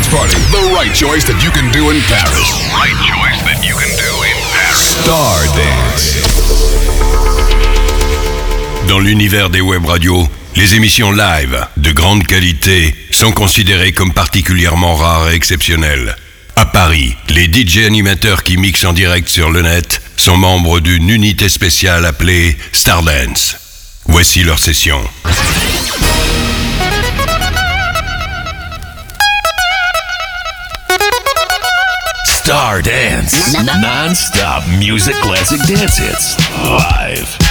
dance party. The right choice that you can do in Paris. The right choice that you can do in Paris. Star Dance. Dans l'univers des web radios, les émissions live de grande qualité sont considérées comme particulièrement rares et exceptionnelles. À Paris, les DJ animateurs qui mixent en direct sur le net sont membres d'une unité spéciale appelée Stardance. Voici leur session. Star Dance. Non-stop music classic dance hits. Live.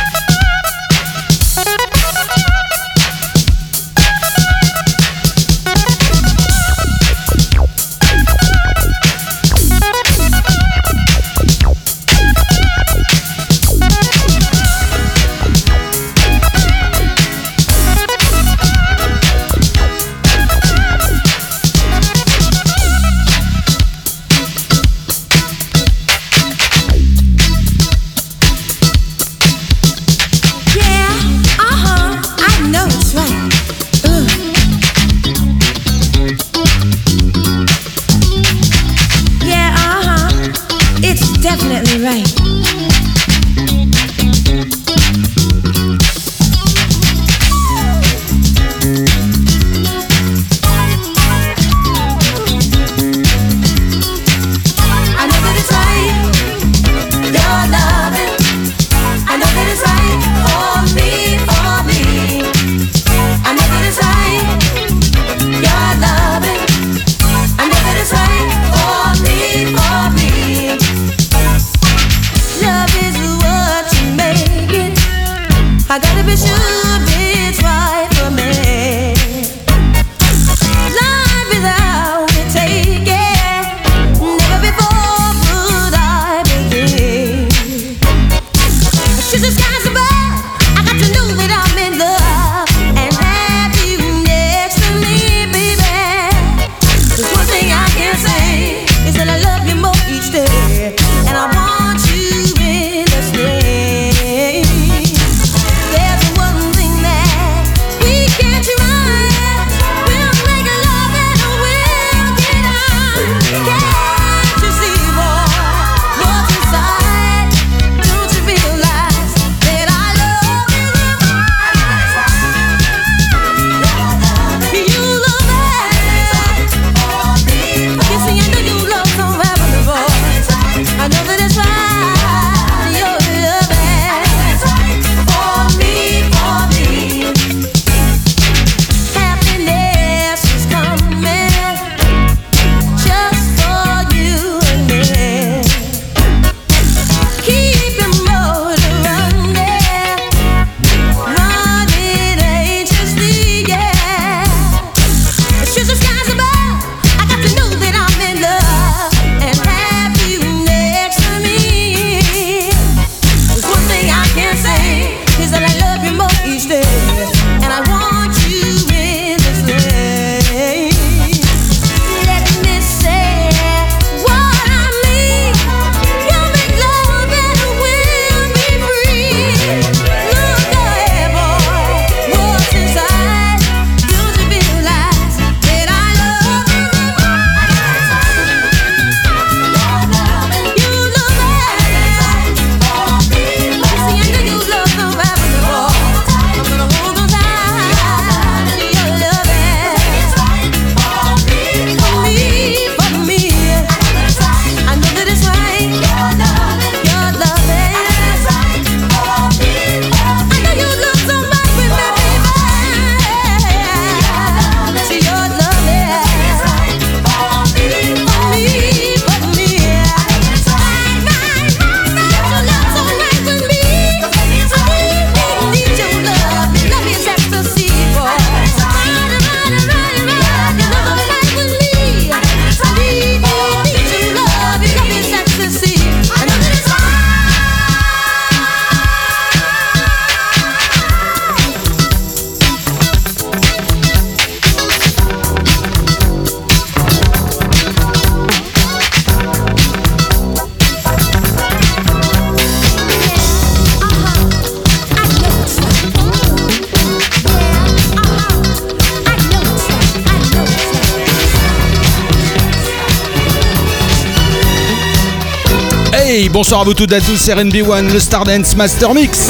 Bonsoir à vous toutes et à tous, c'est RNB1, le Stardance Master Mix.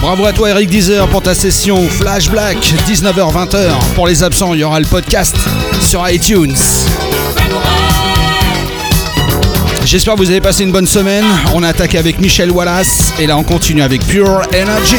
Bravo à toi Eric Deezer pour ta session Flash Black, 19h-20h. Pour les absents, il y aura le podcast sur iTunes. J'espère que vous avez passé une bonne semaine. On a attaqué avec Michel Wallace et là on continue avec Pure Energy.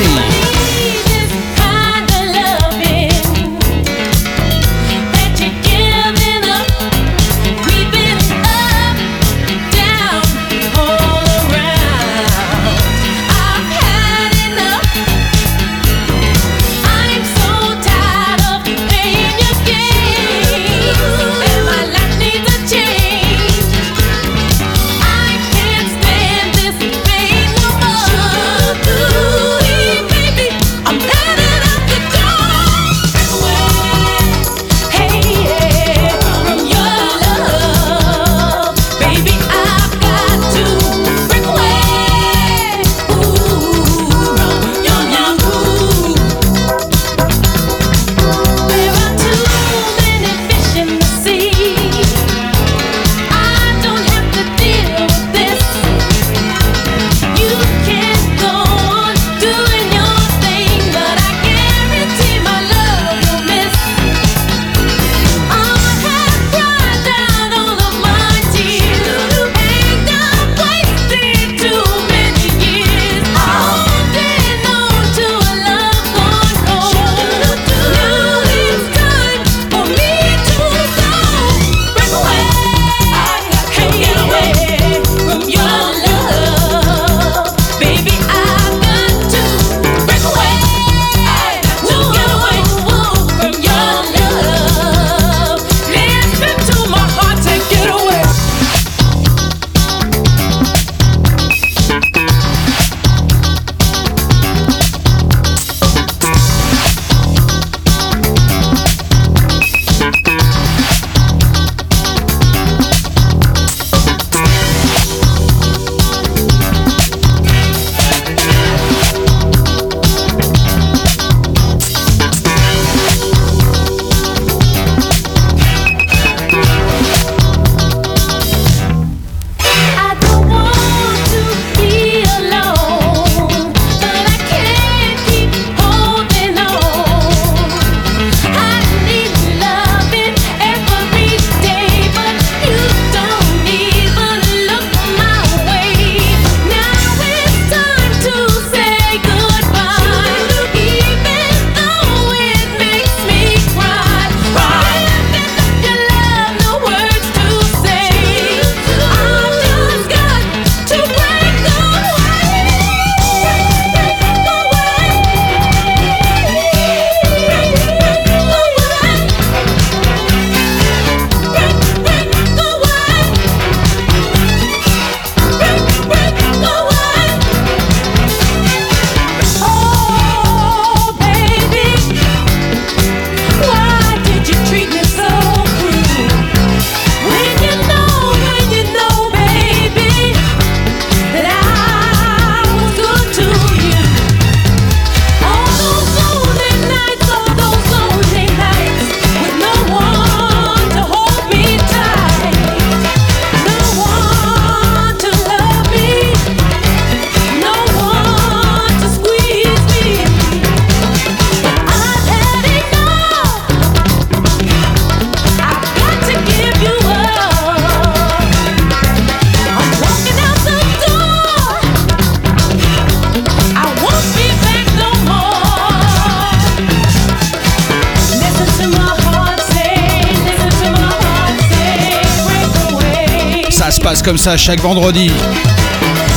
Chaque vendredi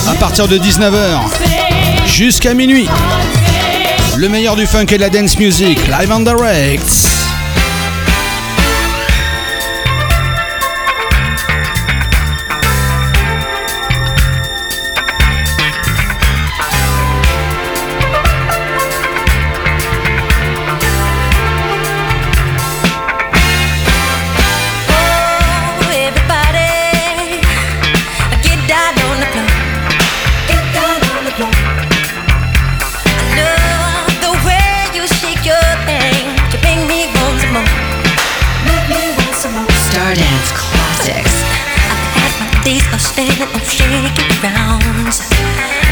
à partir de 19h jusqu'à minuit. Le meilleur du funk et de la dance music, live and direct.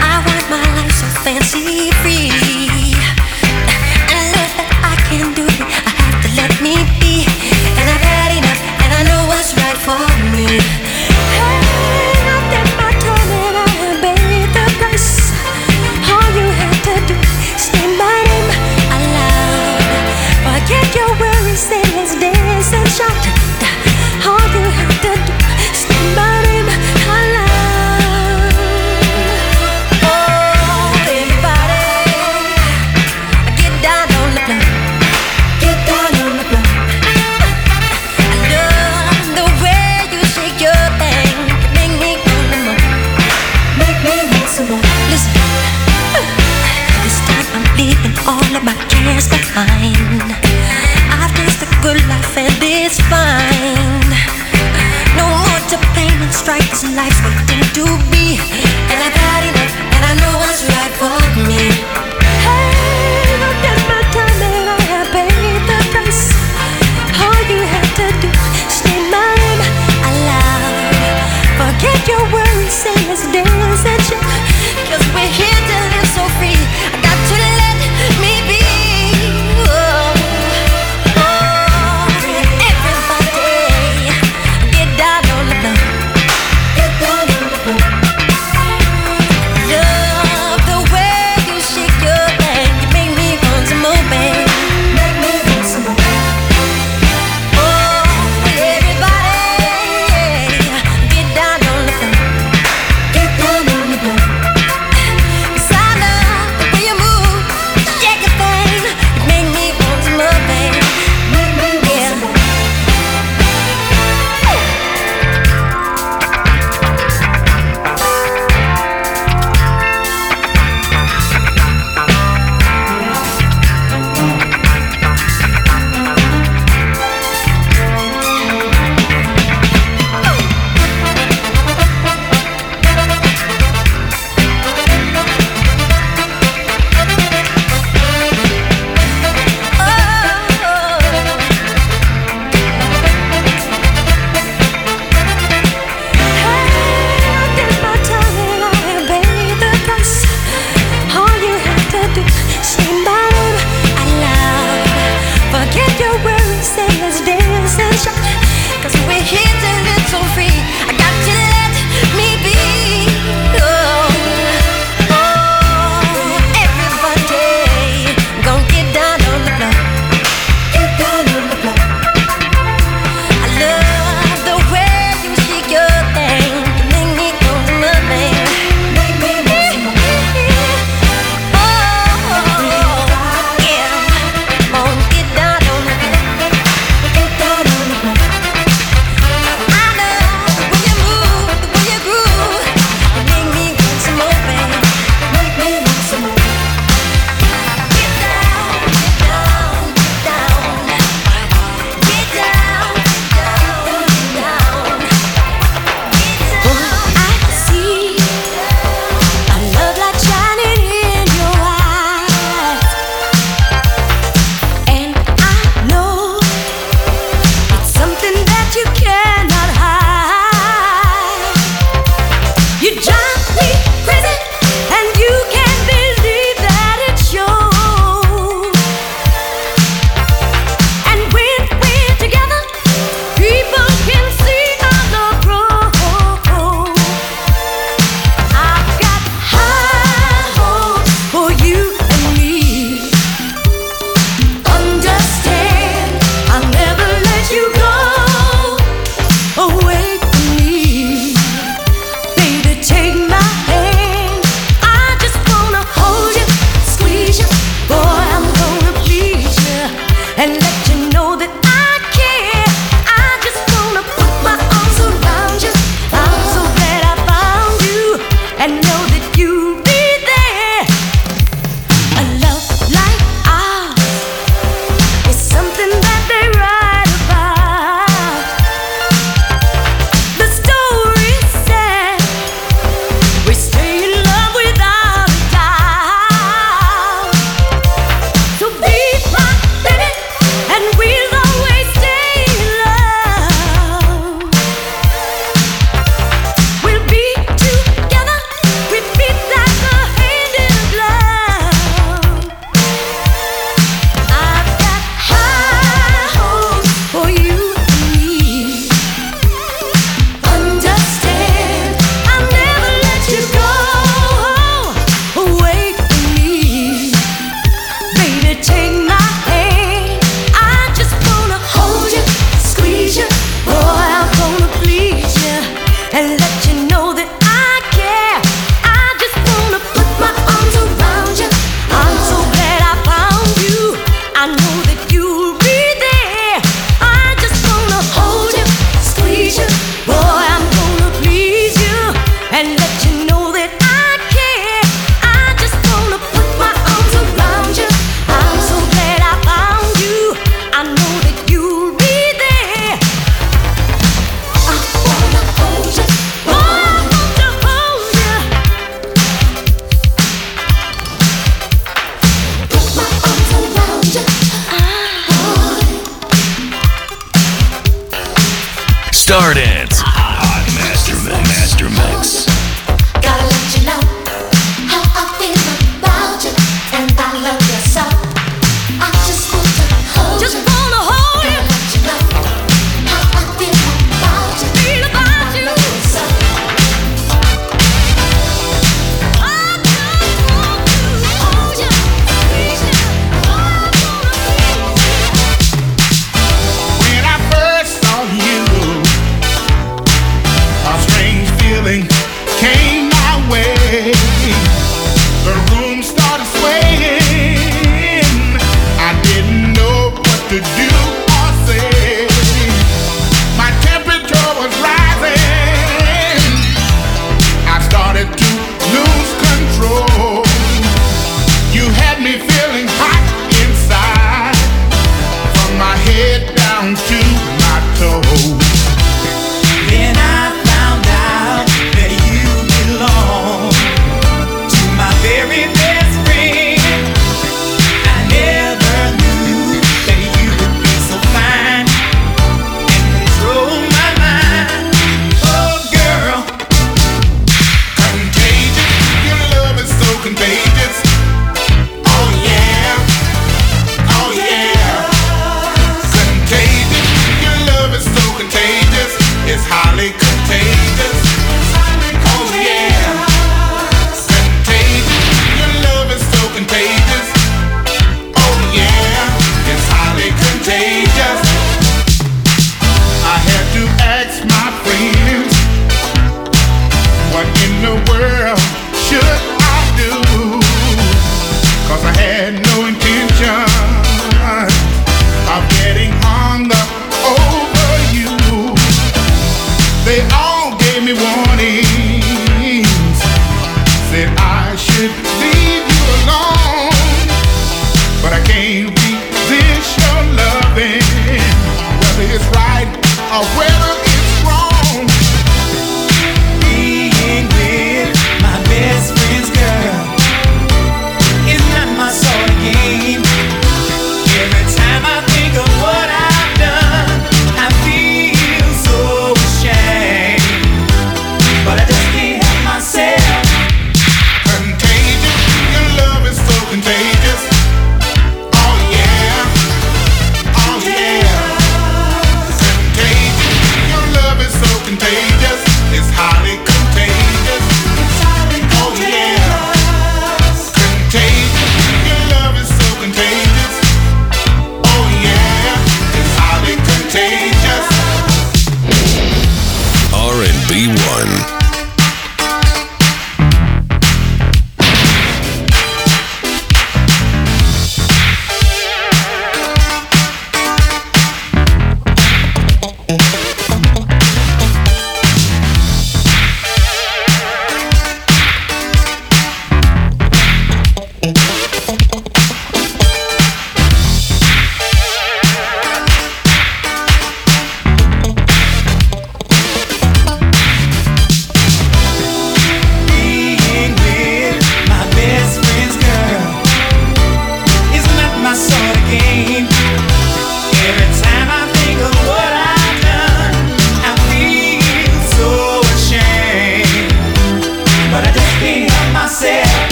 I want my life so fancy. your worries, say let's dance and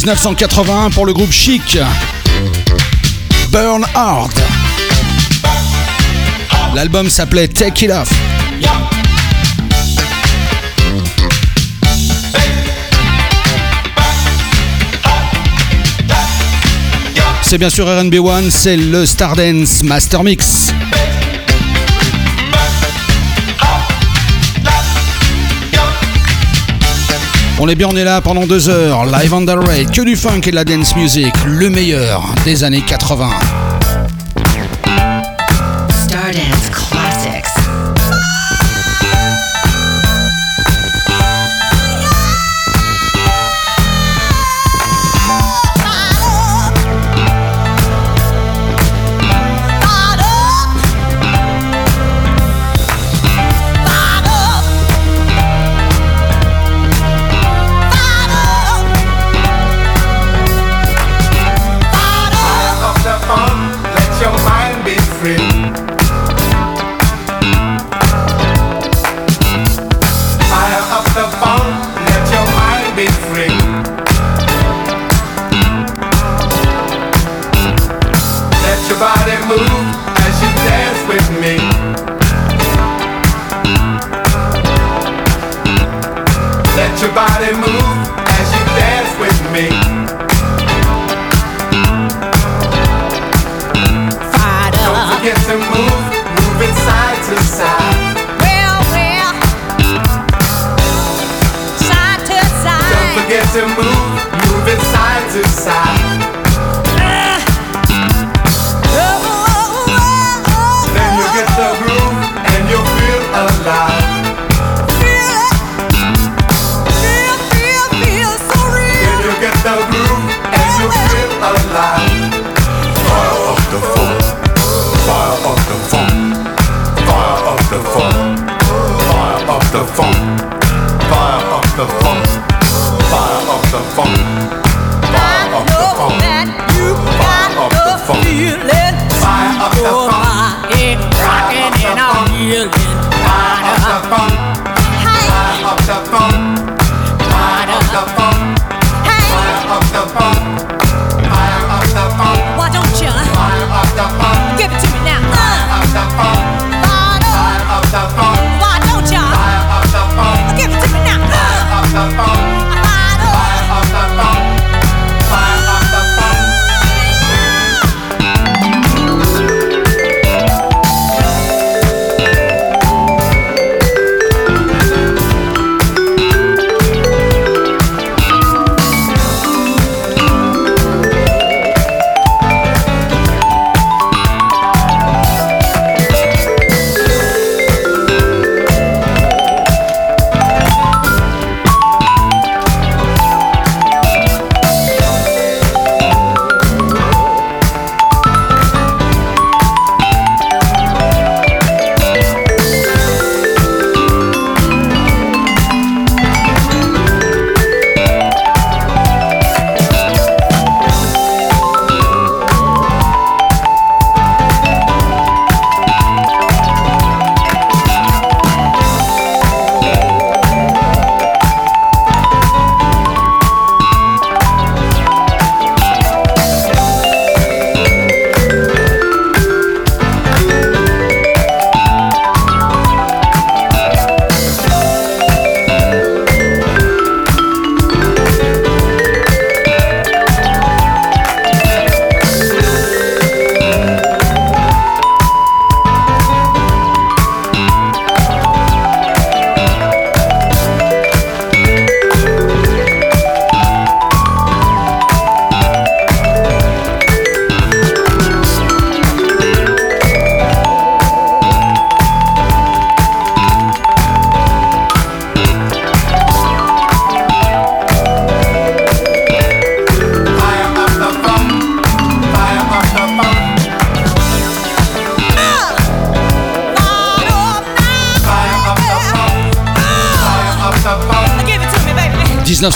1981 pour le groupe Chic. Burn Hard. L'album s'appelait Take It Off. C'est bien sûr RB One, c'est le Stardance Master Mix. On est bien, est là pendant deux heures. Live on the raid, que du funk et de la dance music, le meilleur des années 80.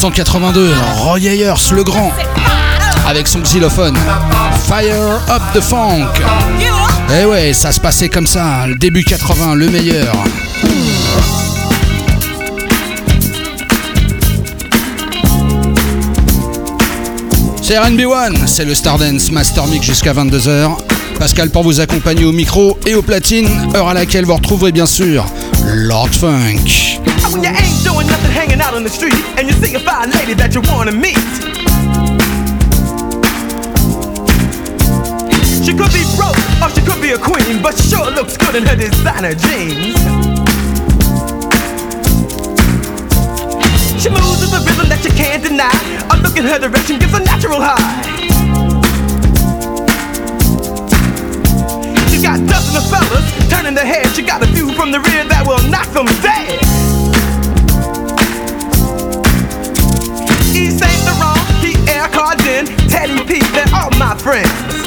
1982, Roy Ayers le grand, avec son xylophone. Fire Up the Funk. Eh ouais, ça se passait comme ça, le début 80, le meilleur. C'est RNB1, c'est le Stardance Master Mix jusqu'à 22h. Pascal pour vous accompagner au micro et aux platines, heure à laquelle vous retrouverez bien sûr Lord Funk. When you ain't doing nothing hanging out on the street and you see a fine lady that you want to meet. She could be broke or she could be a queen, but she sure looks good in her designer jeans. She moves with a rhythm that you can't deny. A look in her direction gives a natural high. She's got dozens of fellas turning the head. You got a view from the rear that will knock them dead. East Saint Laurent, he air cards in. Teddy P, they're all my friends.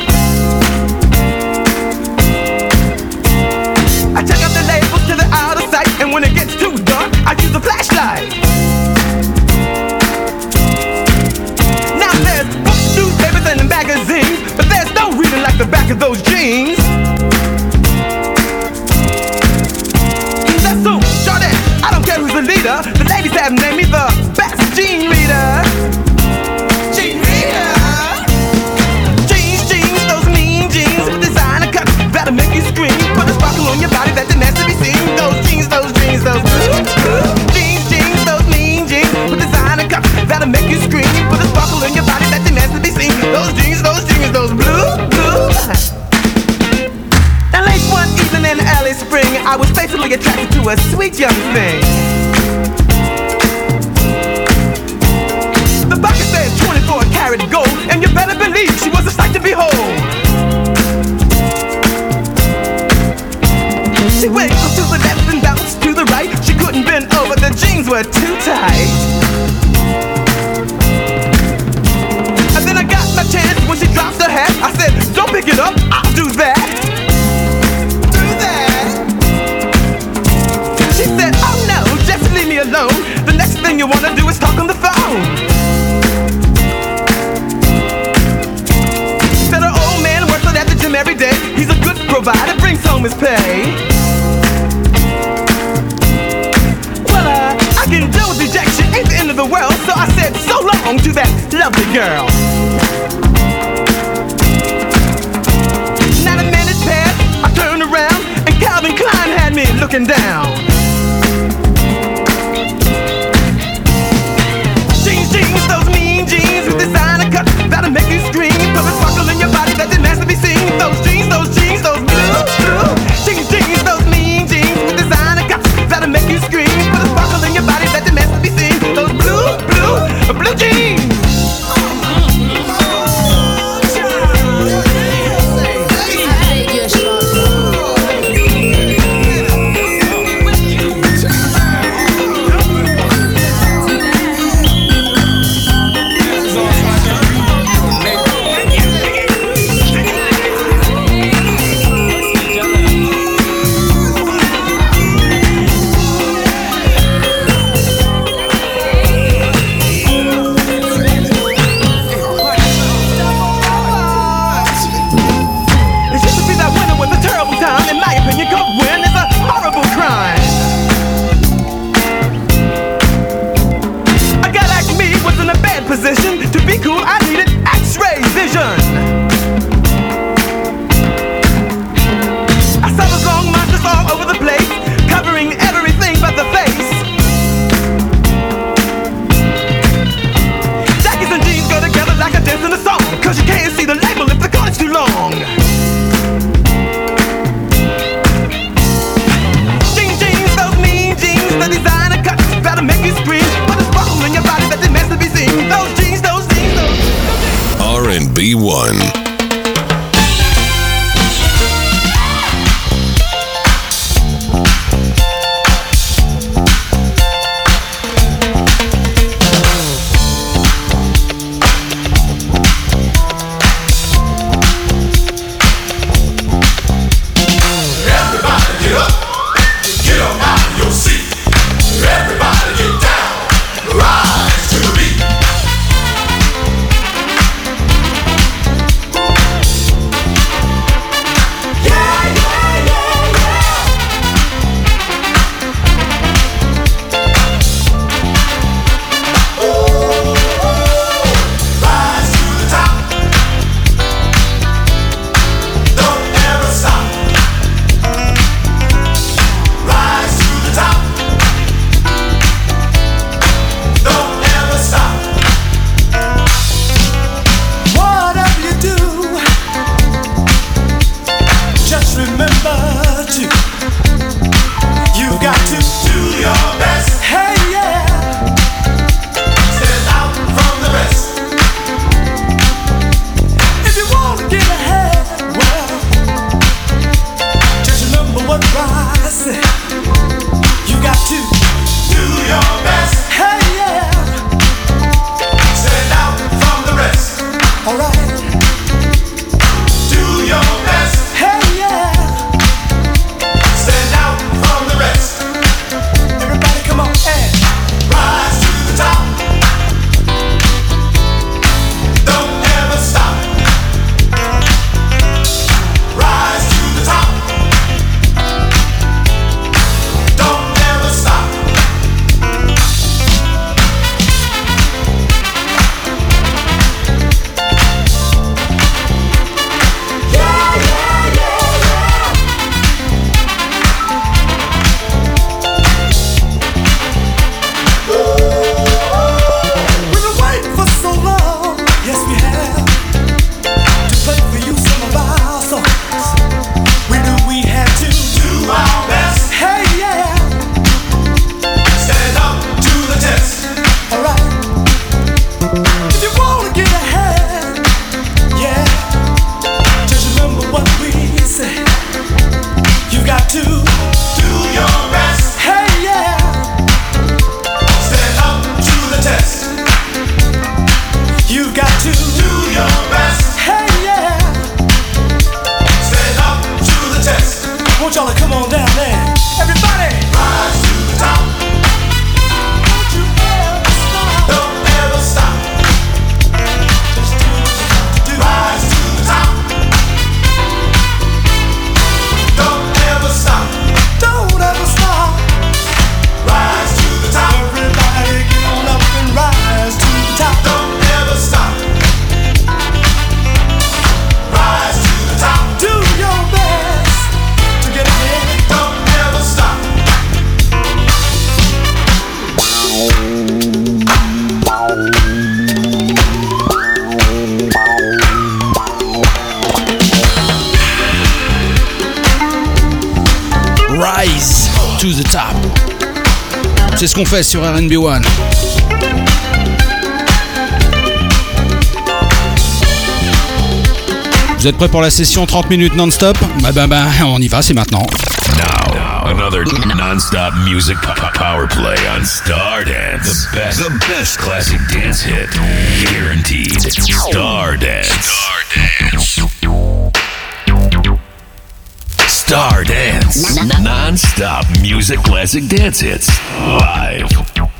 Fait sur RB One. Vous êtes prêts pour la session 30 minutes non-stop? Bah bah bah, on y va, c'est maintenant. Now, another non-stop music po- po- power play on Stardance. The best, the best classic dance hit, guaranteed. Stardance. Stardance. Stardance. Non-stop music classic dance hits. Live.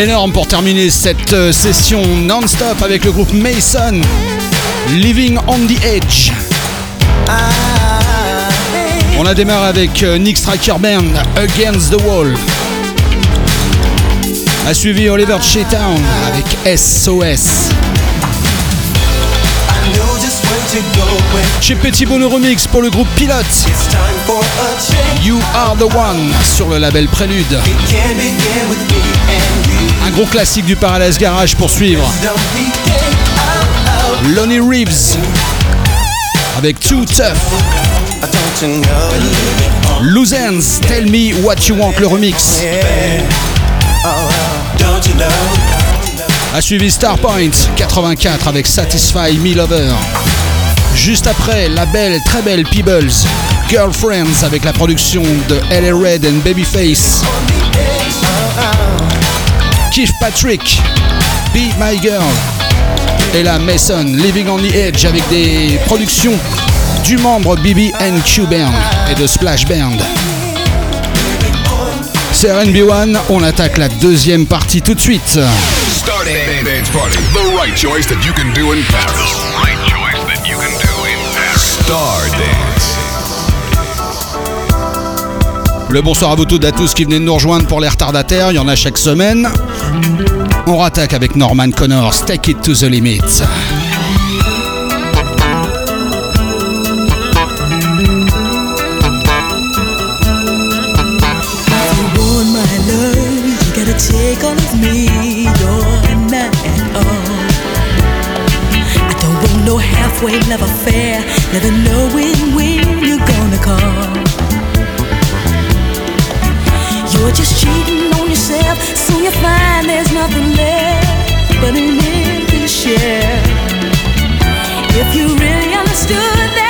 Énorme pour terminer cette euh, session non-stop avec le groupe Mason. Living on the Edge. On a démarré avec euh, Nick Striker Band, Against the Wall. A suivi Oliver Town avec SOS. Chez Petit Bono Remix pour le groupe Pilote. You Are the One sur le label Prélude. Un gros classique du Paradise Garage pour suivre. Lonnie Reeves avec Too Tough. Loose Ends, Tell Me What You Want, le remix. A suivi Starpoint 84 avec Satisfy Me Lover. Juste après, la belle, très belle Peebles, Girlfriends avec la production de LA Red and Babyface. Keith Patrick, Be My Girl. Et la Mason, Living on the Edge avec des productions du membre BB&Q Band et de Splash Band. C'est RNB1, on attaque la deuxième partie tout de suite. Start Dance Le bonsoir à vous toutes et à tous qui venez de nous rejoindre pour les retardataires, il y en a chaque semaine. On rattaque avec Norman Connors, Take It to the Limit. never knowing when you're gonna call. You're just cheating on yourself, soon you find there's nothing left but an empty shell. If you really understood that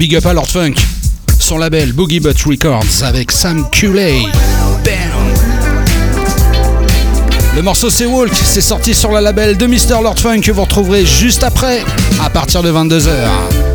Big up à Lord Funk, son label Boogie Butt Records avec Sam Culey. Bam. Le morceau c'est Walk, c'est sorti sur le label de Mr. Lord Funk que vous retrouverez juste après, à partir de 22h.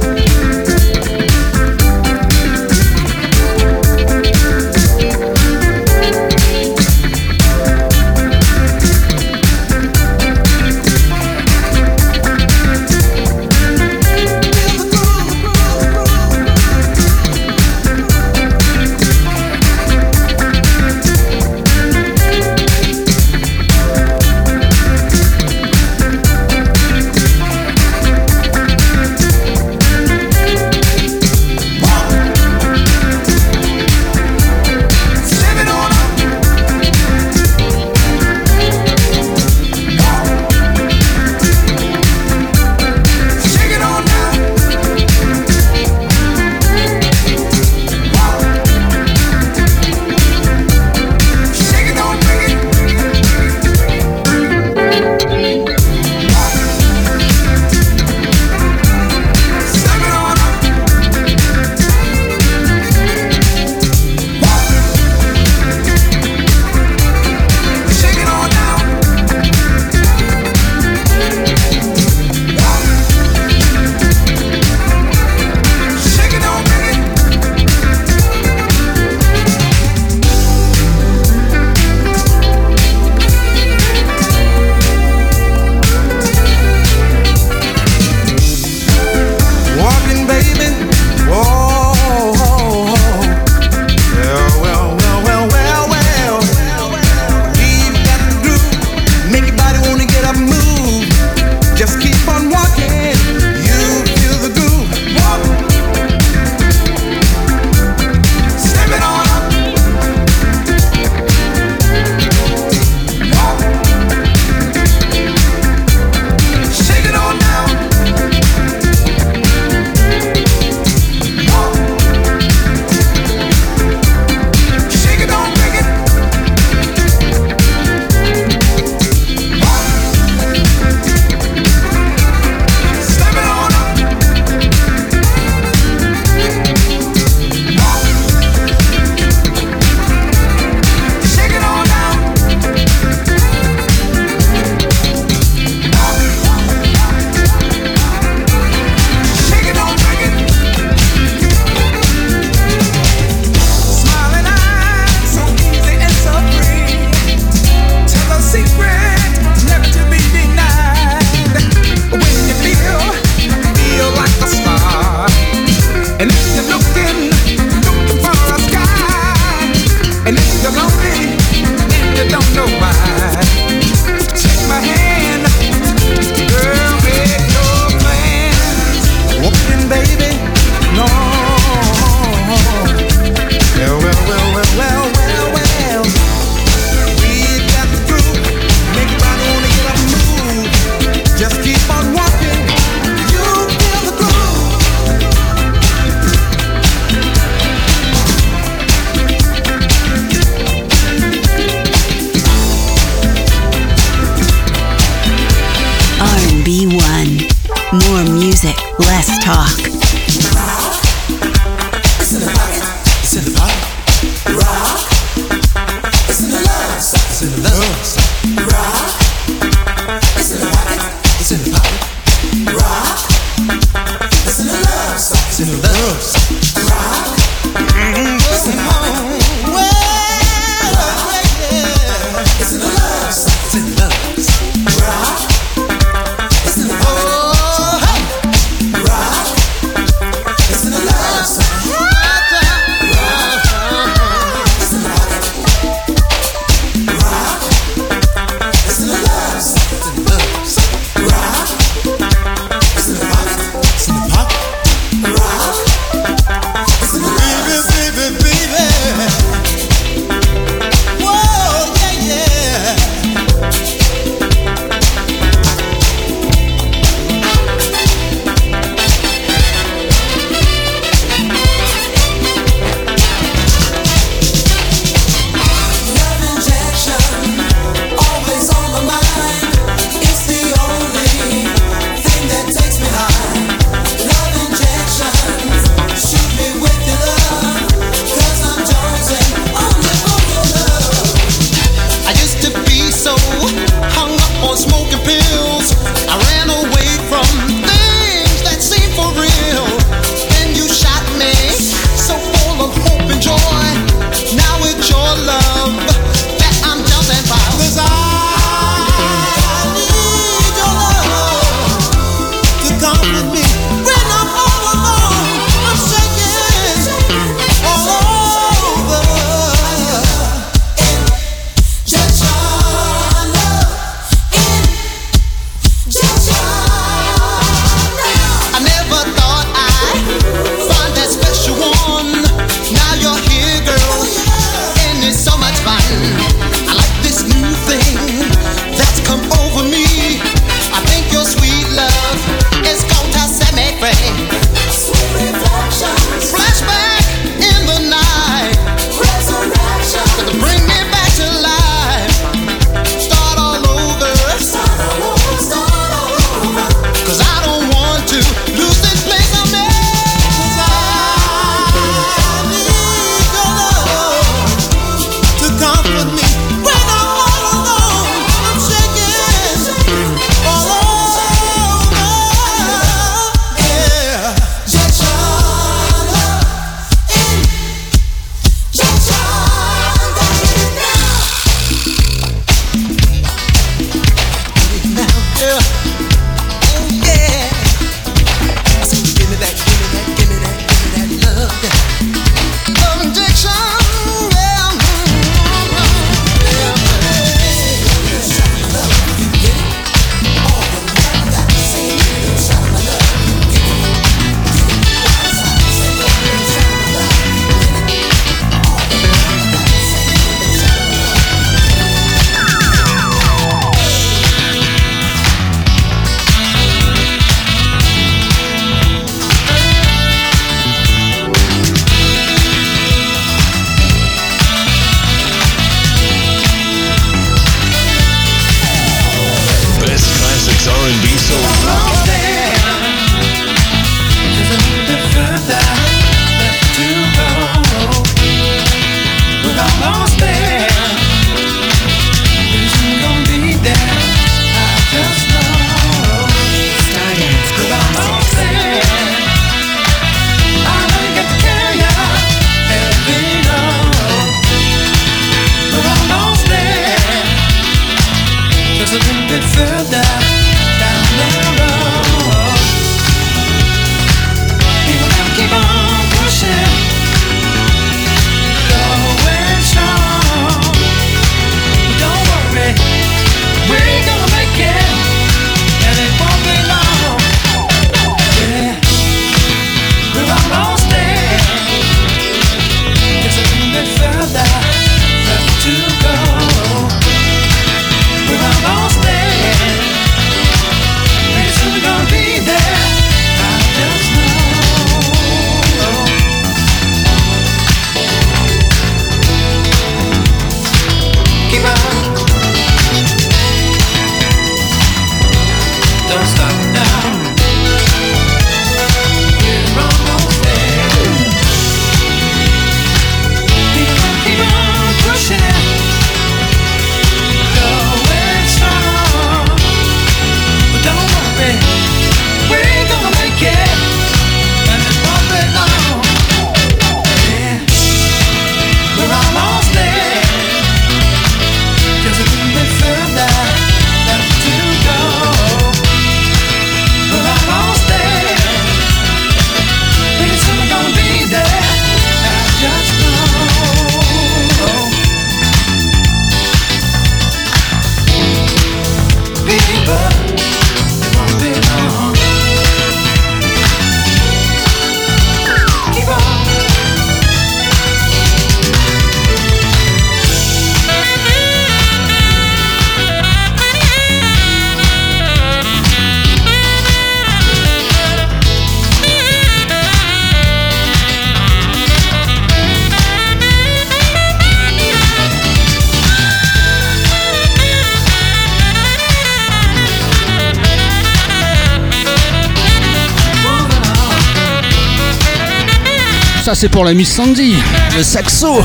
Pour la Miss Sandy, le saxo.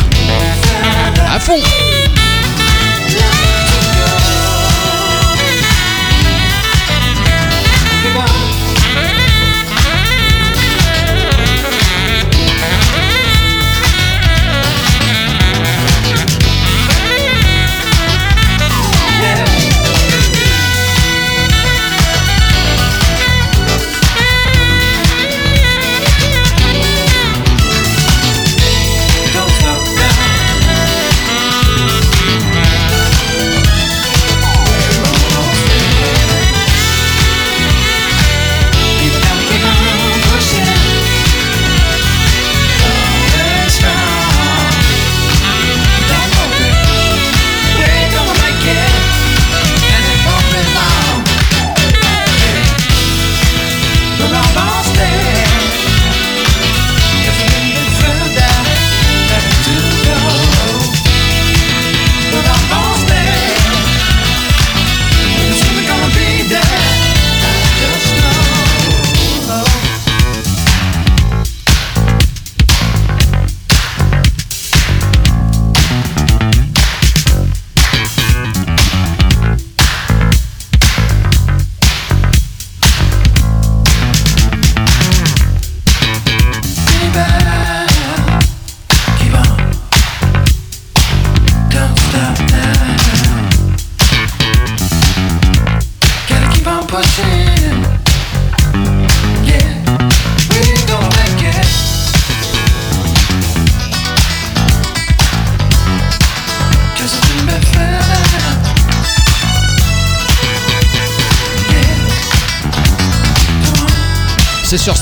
À fond.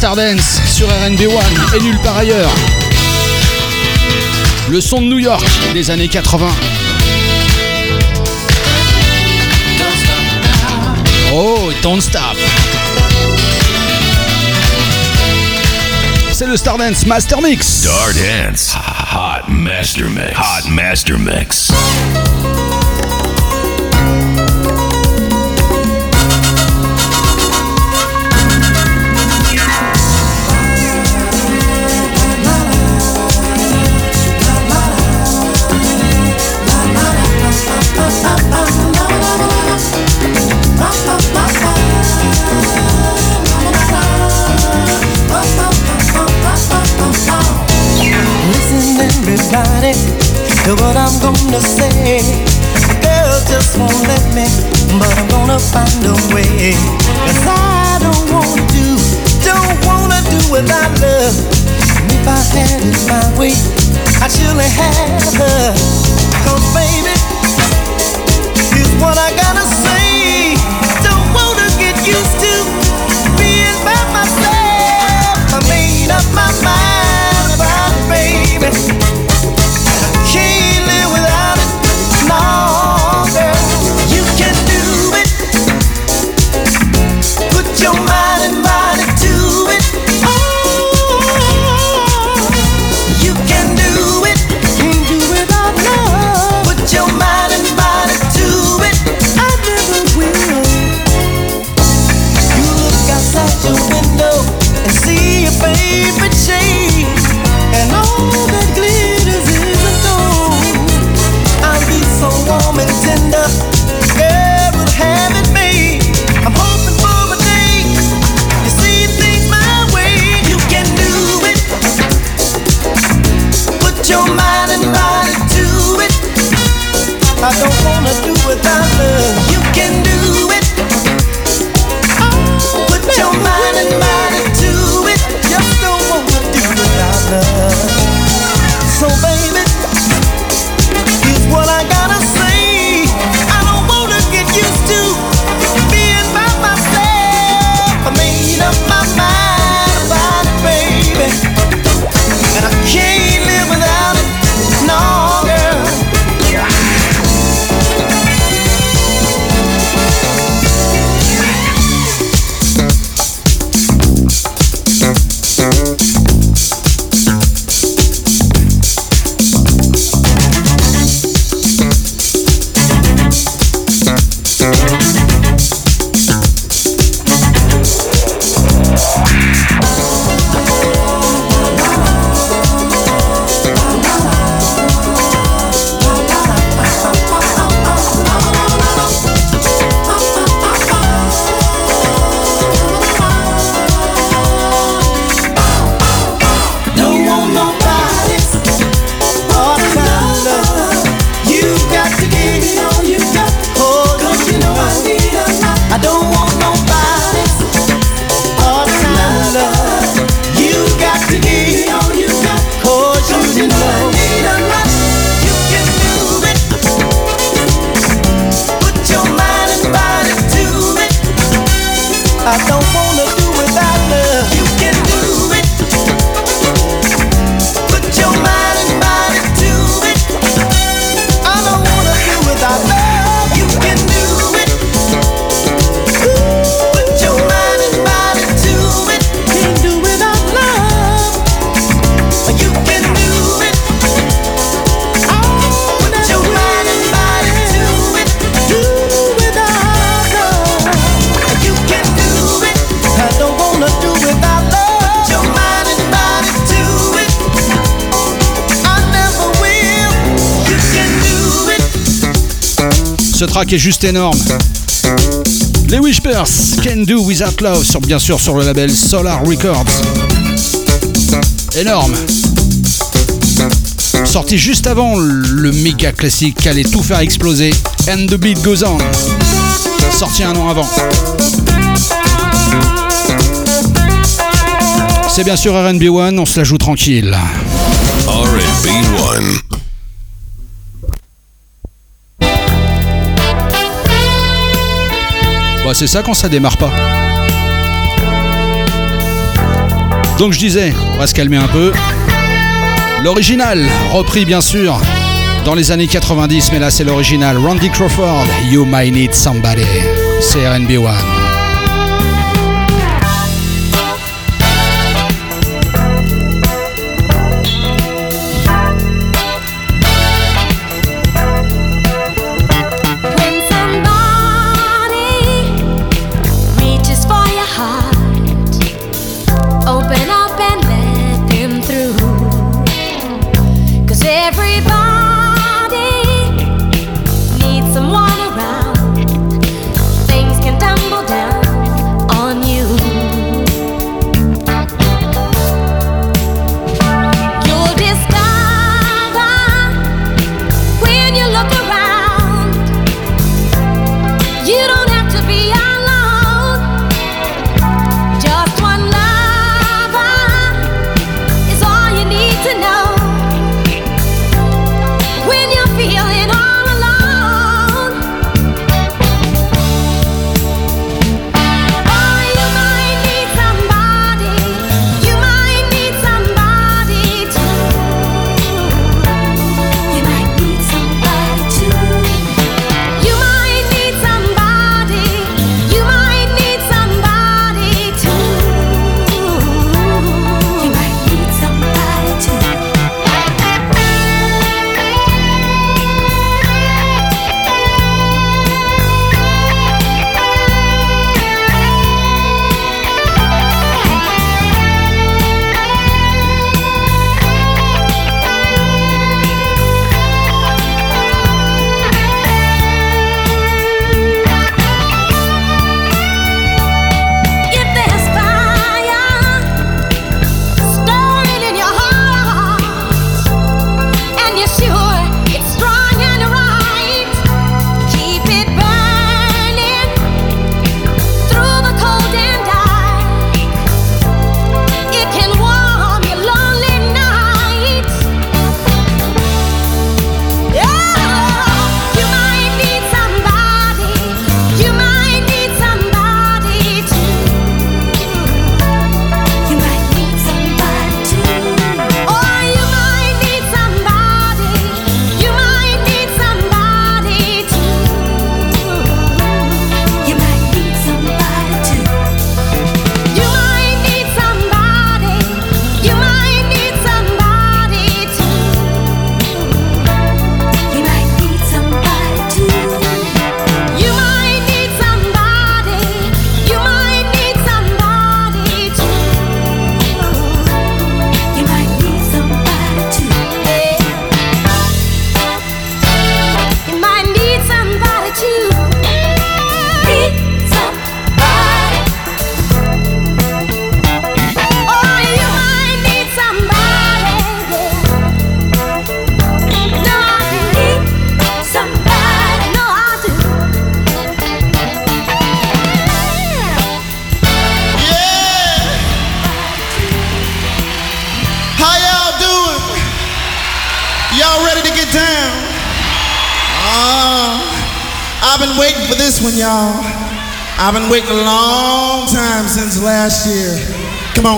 Stardance, sur RNB One et nulle part ailleurs. Le son de New York des années 80. Oh, don't stop. C'est le Stardance Master Mix. Stardance. Hot Master Mix. Hot Master Mix. To what I'm gonna say. Girl just won't let me, but I'm gonna find a way. Cause I don't wanna do, don't wanna do without love. And if I had it my way, I'd surely have her. Cause baby, here's what I gotta say. Don't wanna get used to being by myself. I made up my mind about baby. Ce track est juste énorme. Les Wishpers, Can Do Without Love, sont bien sûr sur le label Solar Records. Énorme. Sorti juste avant le méga classique allait tout faire exploser, And the Beat Goes On. Sorti un an avant. C'est bien sûr RB1, on se la joue tranquille. RB1. Bah, c'est ça quand ça démarre pas. Donc je disais, on va se calmer un peu. L'original, repris bien sûr dans les années 90, mais là c'est l'original. Randy Crawford, You Might Need Somebody. C'est RNB One.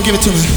Give it to me.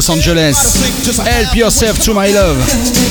Los Angeles. Help yourself to my love.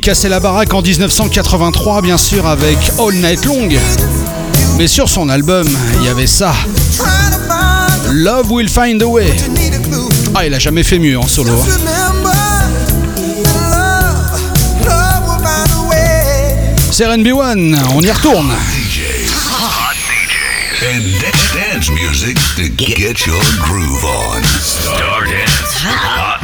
lui casser la baraque en 1983, bien sûr, avec All Night Long. Mais sur son album, il y avait ça. Love Will Find a Way. Ah, il a jamais fait mieux en solo. Hein. C'est RB1, on y retourne. dance music to get your groove on. Start it.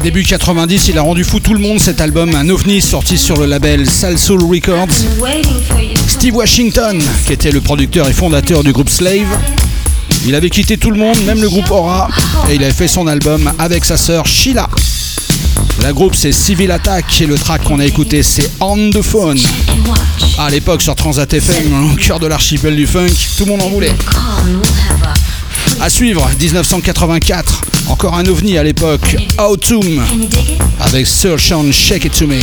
À début 90, il a rendu fou tout le monde cet album, un ovni sorti sur le label Records. waiting for you. Steve Washington, qui était le producteur et fondateur du groupe Slave, il avait quitté tout le monde, même le groupe Aura, et il avait fait son album avec sa sœur Sheila. La groupe c'est Civil Attack et le track qu'on a écouté c'est On the Phone. À l'époque sur Transat FM, au cœur de l'archipel du funk, tout le monde en voulait. And À suivre, 1984, encore un ovni à l'époque, Autumn, avec Sir Sean Shake It To Me.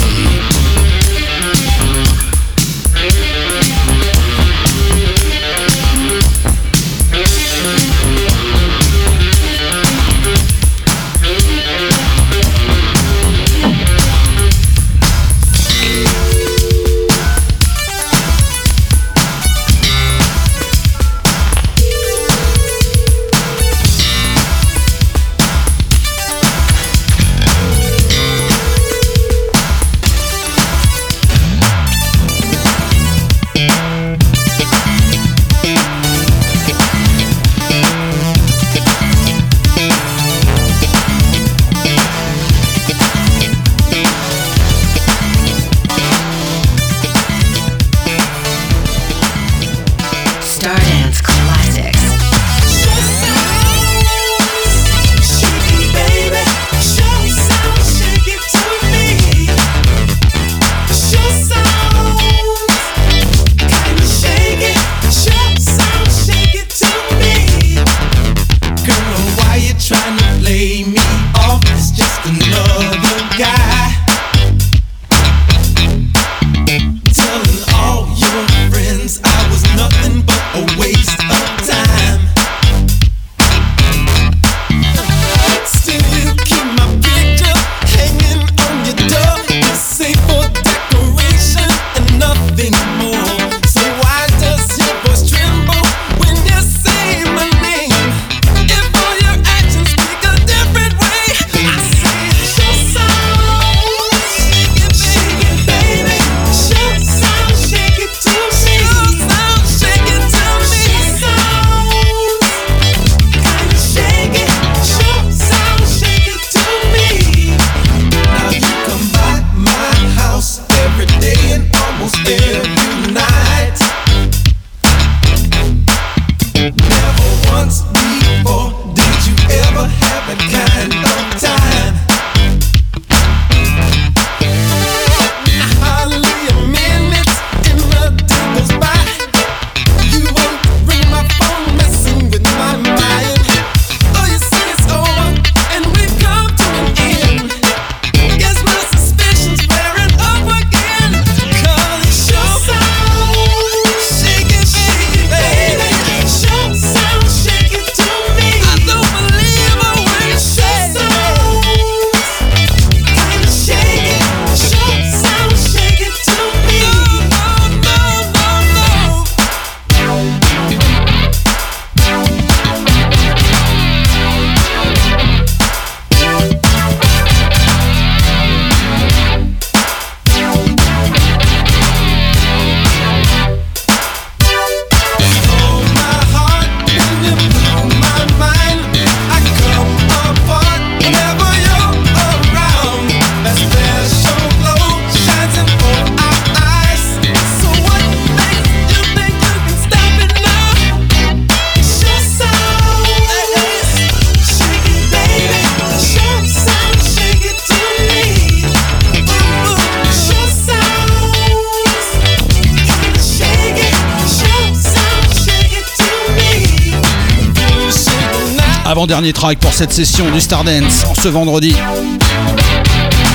Avant-dernier track pour cette session du Stardance en ce vendredi.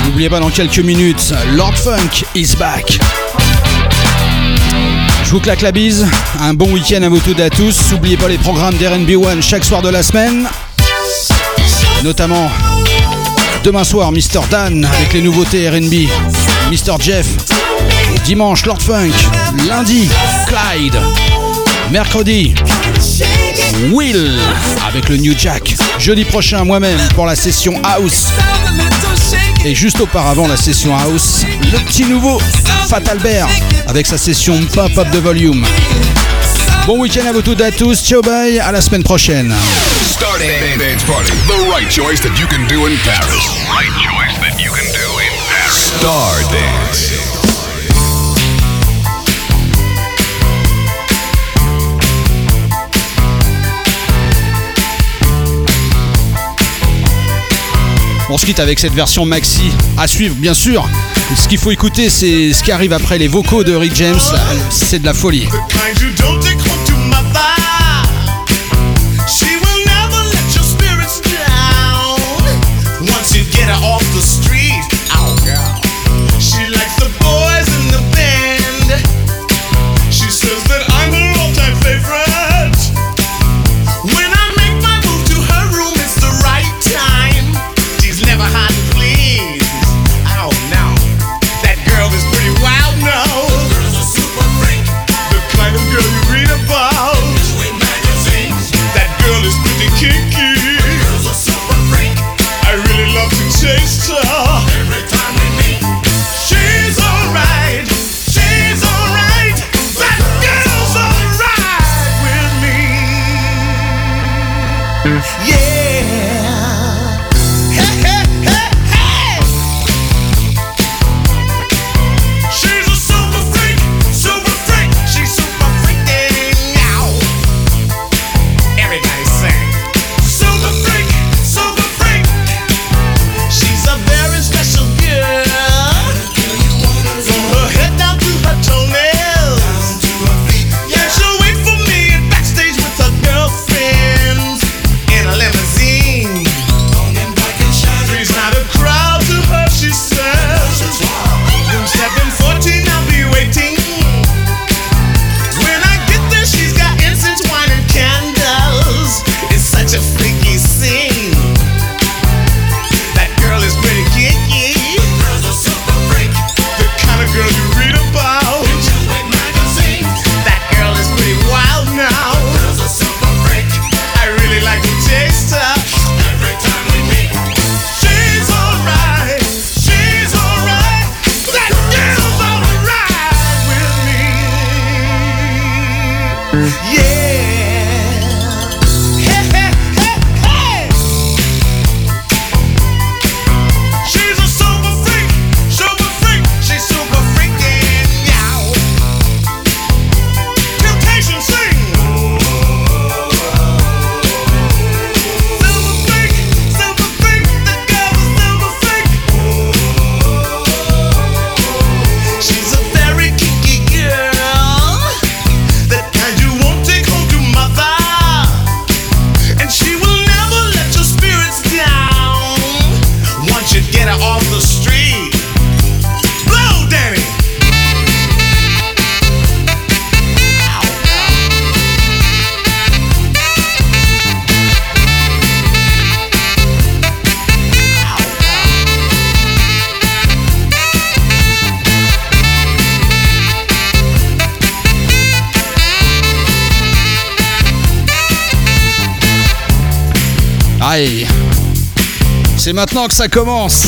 N'oubliez pas dans quelques minutes, Lord Funk is back. Je vous claque la bise, un bon week-end à vous toutes et à tous. N'oubliez pas les programmes d'RNB One chaque soir de la semaine. Notamment demain soir, Mr. Dan avec les nouveautés RB. Mr. Jeff. Dimanche, Lord Funk. Lundi, Clyde. Mercredi, Will avec le New Jack. Jeudi prochain, moi-même, pour la session House. Et juste auparavant, la session House, le petit nouveau Fat Albert avec sa session Pop Up de Volume. Bon week-end à vous toutes et à tous. Ciao, bye, à la semaine prochaine. Party, the Star Dance. On se avec cette version maxi à suivre, bien sûr. Ce qu'il faut écouter, c'est ce qui arrive après les vocaux de Rick James. C'est de la folie. maintenant que ça commence.